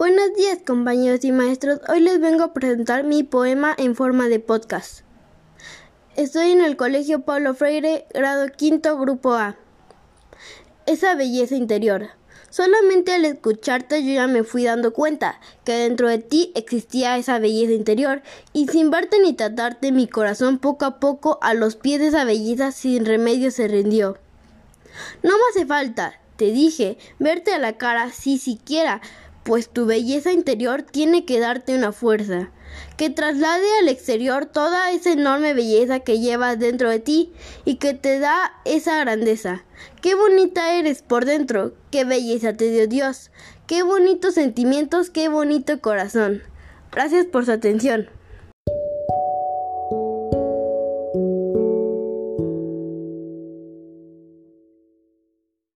Buenos días compañeros y maestros, hoy les vengo a presentar mi poema en forma de podcast. Estoy en el Colegio Pablo Freire, grado quinto, grupo A. Esa belleza interior. Solamente al escucharte yo ya me fui dando cuenta que dentro de ti existía esa belleza interior y sin verte ni tratarte mi corazón poco a poco a los pies de esa belleza sin remedio se rindió. No me hace falta, te dije, verte a la cara si siquiera pues tu belleza interior tiene que darte una fuerza, que traslade al exterior toda esa enorme belleza que llevas dentro de ti y que te da esa grandeza. Qué bonita eres por dentro, qué belleza te dio Dios, qué bonitos sentimientos, qué bonito corazón. Gracias por su atención.